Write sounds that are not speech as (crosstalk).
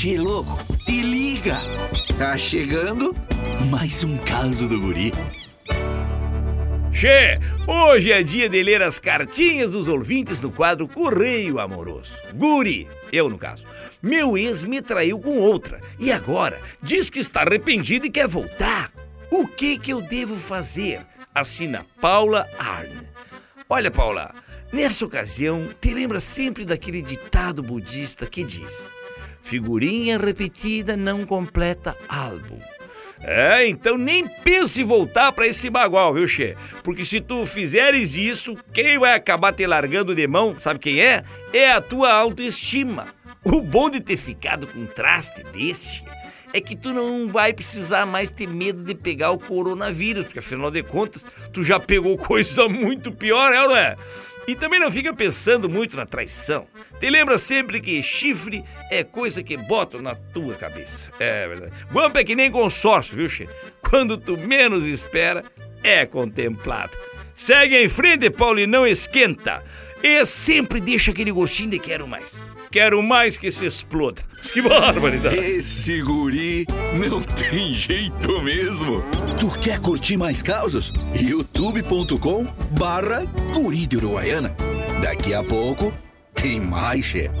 Che, louco, te liga! Tá chegando mais um caso do guri. Che, hoje é dia de ler as cartinhas dos ouvintes no quadro Correio Amoroso. Guri, eu no caso. Meu ex me traiu com outra e agora diz que está arrependido e quer voltar. O que que eu devo fazer? Assina Paula Arne. Olha, Paula, nessa ocasião, te lembra sempre daquele ditado budista que diz: figurinha repetida não completa álbum. É, então nem pense em voltar para esse bagual, viu, Che? Porque se tu fizeres isso, quem vai acabar te largando de mão, sabe quem é? É a tua autoestima. O bom de ter ficado com um traste desse é que tu não vai precisar mais ter medo de pegar o coronavírus, porque afinal de contas, tu já pegou (laughs) coisa muito pior, é ou não é? E também não fica pensando muito na traição. Te lembra sempre que chifre é coisa que botam na tua cabeça. É verdade. Guampa é que nem consórcio, viu, Che? Quando tu menos espera, é contemplado. Segue em frente, Paulo, e não esquenta. E sempre deixa aquele gostinho de quero mais. Quero mais que se exploda. Mas que barbaridade. Esse guri não tem jeito mesmo. Tu quer curtir mais causas? youtube.com barra guri de Uruguaiana. Daqui a pouco tem mais, chefe.